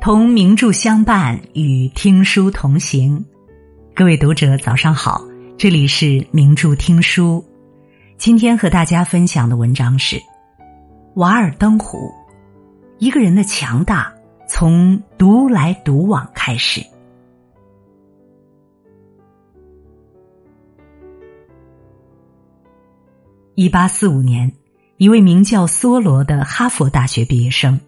同名著相伴，与听书同行。各位读者，早上好，这里是名著听书。今天和大家分享的文章是《瓦尔登湖》。一个人的强大，从独来独往开始。一八四五年，一位名叫梭罗的哈佛大学毕业生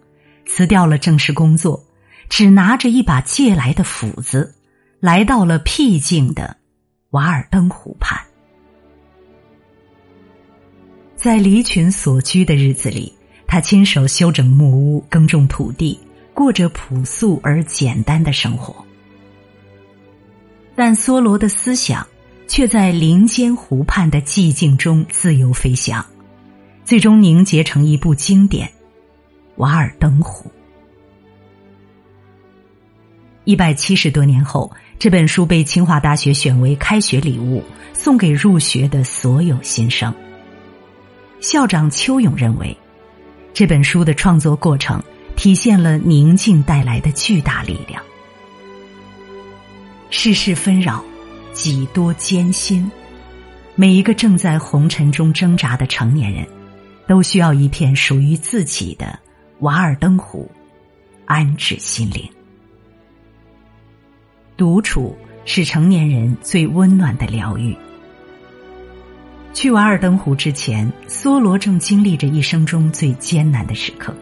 辞掉了正式工作。只拿着一把借来的斧子，来到了僻静的瓦尔登湖畔。在离群所居的日子里，他亲手修整木屋，耕种土地，过着朴素而简单的生活。但梭罗的思想却在林间湖畔的寂静中自由飞翔，最终凝结成一部经典《瓦尔登湖》。一百七十多年后，这本书被清华大学选为开学礼物，送给入学的所有新生。校长邱勇认为，这本书的创作过程体现了宁静带来的巨大力量。世事纷扰，几多艰辛，每一个正在红尘中挣扎的成年人，都需要一片属于自己的瓦尔登湖，安置心灵。独处是成年人最温暖的疗愈。去瓦尔登湖之前，梭罗正经历着一生中最艰难的时刻。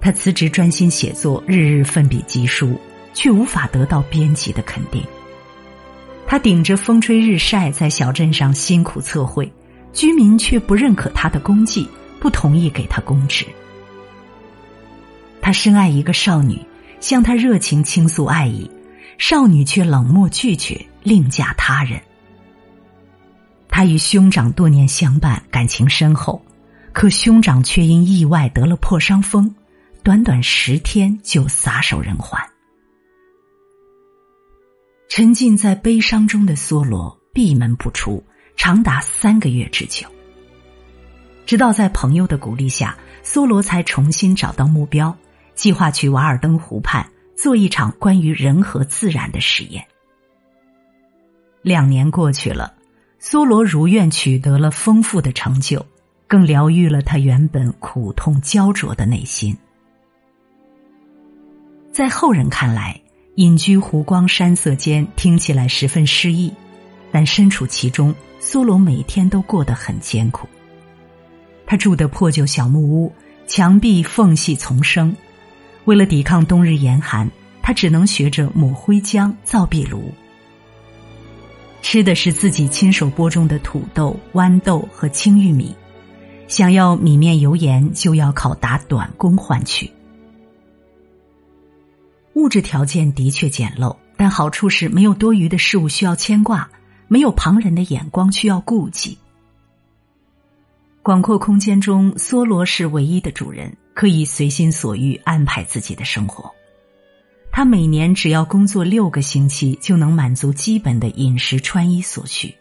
他辞职专心写作，日日奋笔疾书，却无法得到编辑的肯定。他顶着风吹日晒在小镇上辛苦测绘，居民却不认可他的功绩，不同意给他公职。他深爱一个少女，向她热情倾诉爱意。少女却冷漠拒绝，另嫁他人。他与兄长多年相伴，感情深厚，可兄长却因意外得了破伤风，短短十天就撒手人寰。沉浸在悲伤中的梭罗闭门不出，长达三个月之久。直到在朋友的鼓励下，梭罗才重新找到目标，计划去瓦尔登湖畔。做一场关于人和自然的实验。两年过去了，梭罗如愿取得了丰富的成就，更疗愈了他原本苦痛焦灼的内心。在后人看来，隐居湖光山色间听起来十分诗意，但身处其中，梭罗每天都过得很艰苦。他住的破旧小木屋，墙壁缝隙丛生。为了抵抗冬日严寒，他只能学着抹灰浆造壁炉。吃的是自己亲手播种的土豆、豌豆和青玉米，想要米面油盐，就要靠打短工换取。物质条件的确简陋，但好处是没有多余的事物需要牵挂，没有旁人的眼光需要顾忌。广阔空间中，梭罗是唯一的主人。可以随心所欲安排自己的生活，他每年只要工作六个星期，就能满足基本的饮食穿衣所需。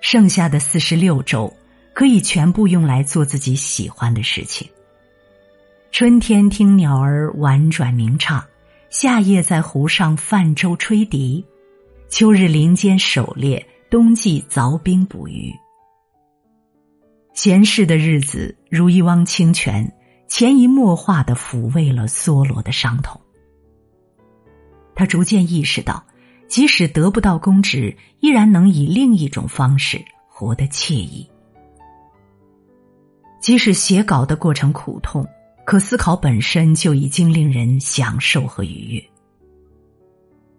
剩下的四十六周，可以全部用来做自己喜欢的事情。春天听鸟儿婉转鸣唱，夏夜在湖上泛舟吹笛，秋日林间狩猎，冬季凿冰捕鱼。闲适的日子如一汪清泉，潜移默化的抚慰了梭罗的伤痛。他逐渐意识到，即使得不到公职，依然能以另一种方式活得惬意。即使写稿的过程苦痛，可思考本身就已经令人享受和愉悦。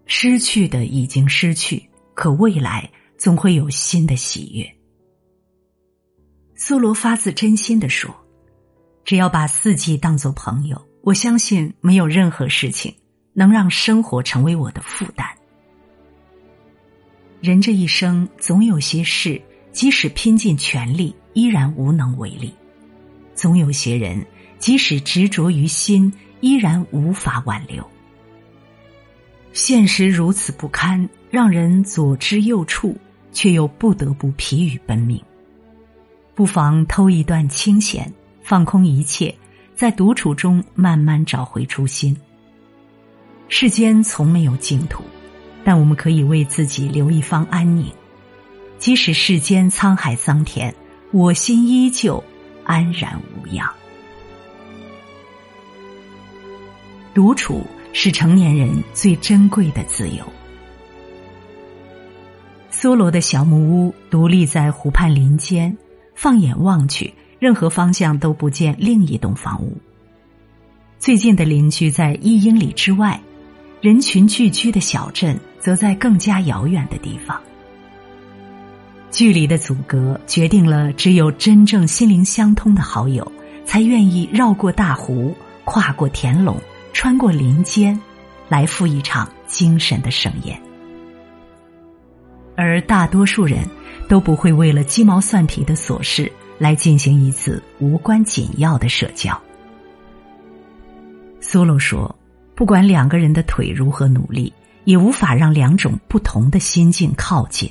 失去的已经失去，可未来总会有新的喜悦。苏罗发自真心的说：“只要把四季当作朋友，我相信没有任何事情能让生活成为我的负担。人这一生总有些事，即使拼尽全力，依然无能为力；总有些人，即使执着于心，依然无法挽留。现实如此不堪，让人左支右绌，却又不得不疲于奔命。”不妨偷一段清闲，放空一切，在独处中慢慢找回初心。世间从没有净土，但我们可以为自己留一方安宁。即使世间沧海桑田，我心依旧安然无恙。独处是成年人最珍贵的自由。梭罗的小木屋独立在湖畔林间，放眼望去，任何方向都不见另一栋房屋。最近的邻居在一英里之外，人群聚居的小镇则在更加遥远的地方。距离的阻隔决定了，只有真正心灵相通的好友，才愿意绕过大湖，跨过田垄，穿过林间，来赴一场精神的盛宴。而大多数人都不会为了鸡毛蒜皮的琐事来进行一次无关紧要的社交。苏洛说：“不管两个人的腿如何努力，也无法让两种不同的心境靠近。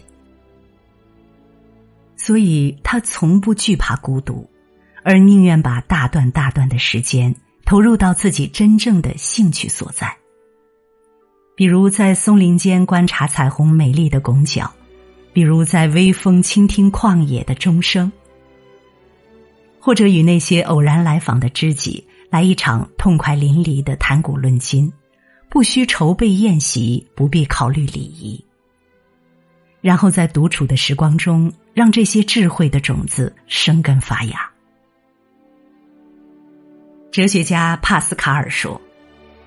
所以他从不惧怕孤独，而宁愿把大段大段的时间投入到自己真正的兴趣所在。”比如在松林间观察彩虹美丽的拱角，比如在微风倾听旷野的钟声，或者与那些偶然来访的知己来一场痛快淋漓的谈古论今，不需筹备宴席，不必考虑礼仪，然后在独处的时光中，让这些智慧的种子生根发芽。哲学家帕斯卡尔说：“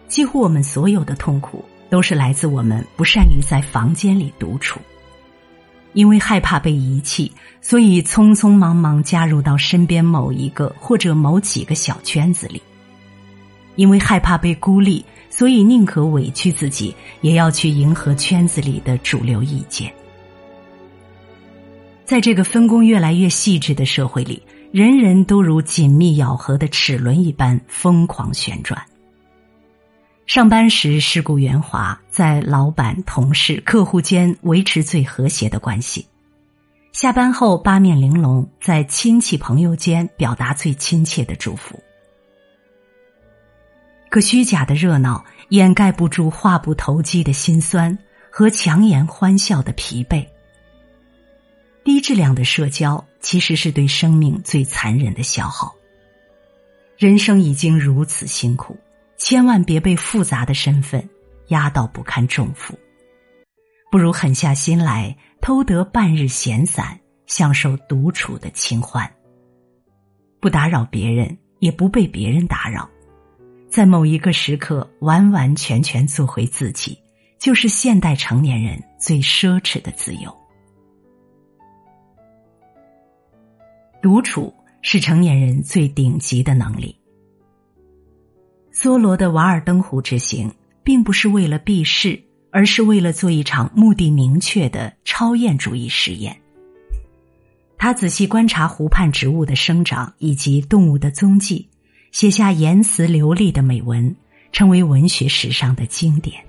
几乎我们所有的痛苦。”都是来自我们不善于在房间里独处，因为害怕被遗弃，所以匆匆忙忙加入到身边某一个或者某几个小圈子里；因为害怕被孤立，所以宁可委屈自己，也要去迎合圈子里的主流意见。在这个分工越来越细致的社会里，人人都如紧密咬合的齿轮一般疯狂旋转。上班时世故圆滑，在老板、同事、客户间维持最和谐的关系；下班后八面玲珑，在亲戚朋友间表达最亲切的祝福。可虚假的热闹掩盖不住话不投机的心酸和强颜欢笑的疲惫。低质量的社交其实是对生命最残忍的消耗。人生已经如此辛苦。千万别被复杂的身份压到不堪重负，不如狠下心来偷得半日闲散，享受独处的清欢。不打扰别人，也不被别人打扰，在某一个时刻完完全全做回自己，就是现代成年人最奢侈的自由。独处是成年人最顶级的能力。梭罗的瓦尔登湖之行，并不是为了避世，而是为了做一场目的明确的超验主义实验。他仔细观察湖畔植物的生长以及动物的踪迹，写下言辞流利的美文，成为文学史上的经典。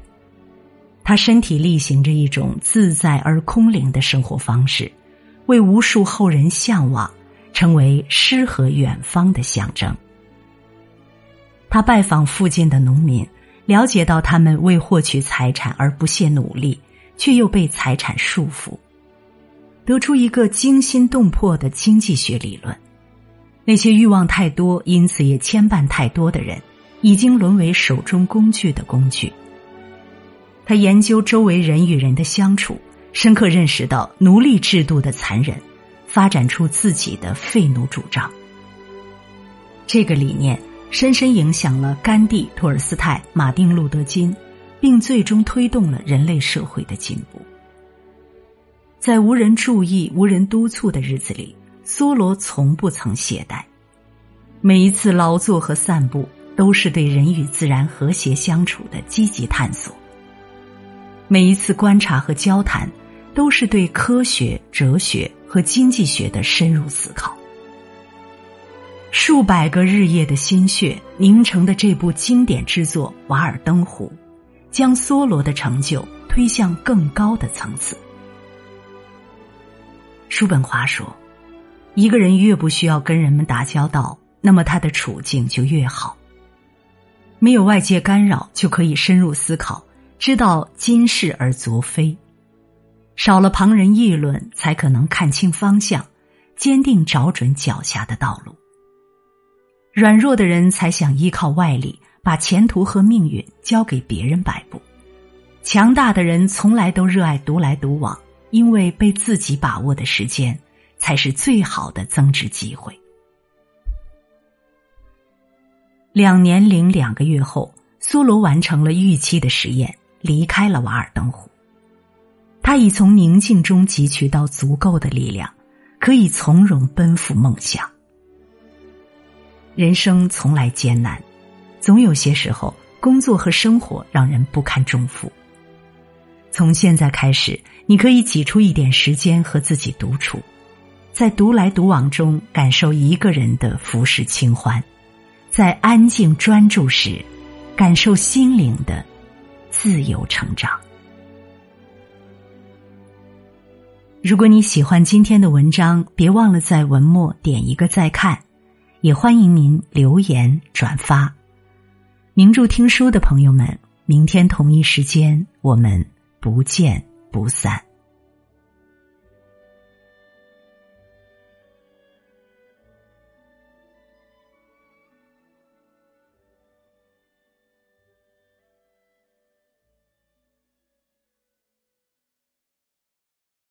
他身体力行着一种自在而空灵的生活方式，为无数后人向往，成为诗和远方的象征。他拜访附近的农民，了解到他们为获取财产而不懈努力，却又被财产束缚，得出一个惊心动魄的经济学理论：那些欲望太多，因此也牵绊太多的人，已经沦为手中工具的工具。他研究周围人与人的相处，深刻认识到奴隶制度的残忍，发展出自己的废奴主张。这个理念。深深影响了甘地、托尔斯泰、马丁·路德·金，并最终推动了人类社会的进步。在无人注意、无人督促的日子里，梭罗从不曾懈怠。每一次劳作和散步，都是对人与自然和谐相处的积极探索；每一次观察和交谈，都是对科学、哲学和经济学的深入思考。数百个日夜的心血凝成的这部经典之作《瓦尔登湖》，将梭罗的成就推向更高的层次。叔本华说：“一个人越不需要跟人们打交道，那么他的处境就越好。没有外界干扰，就可以深入思考，知道今是而昨非；少了旁人议论，才可能看清方向，坚定找准脚下的道路。软弱的人才想依靠外力，把前途和命运交给别人摆布；强大的人从来都热爱独来独往，因为被自己把握的时间，才是最好的增值机会。两年零两个月后，梭罗完成了预期的实验，离开了瓦尔登湖。他已从宁静中汲取到足够的力量，可以从容奔赴梦想。人生从来艰难，总有些时候，工作和生活让人不堪重负。从现在开始，你可以挤出一点时间和自己独处，在独来独往中感受一个人的浮世清欢，在安静专注时，感受心灵的自由成长。如果你喜欢今天的文章，别忘了在文末点一个再看。也欢迎您留言转发，名著听书的朋友们，明天同一时间我们不见不散。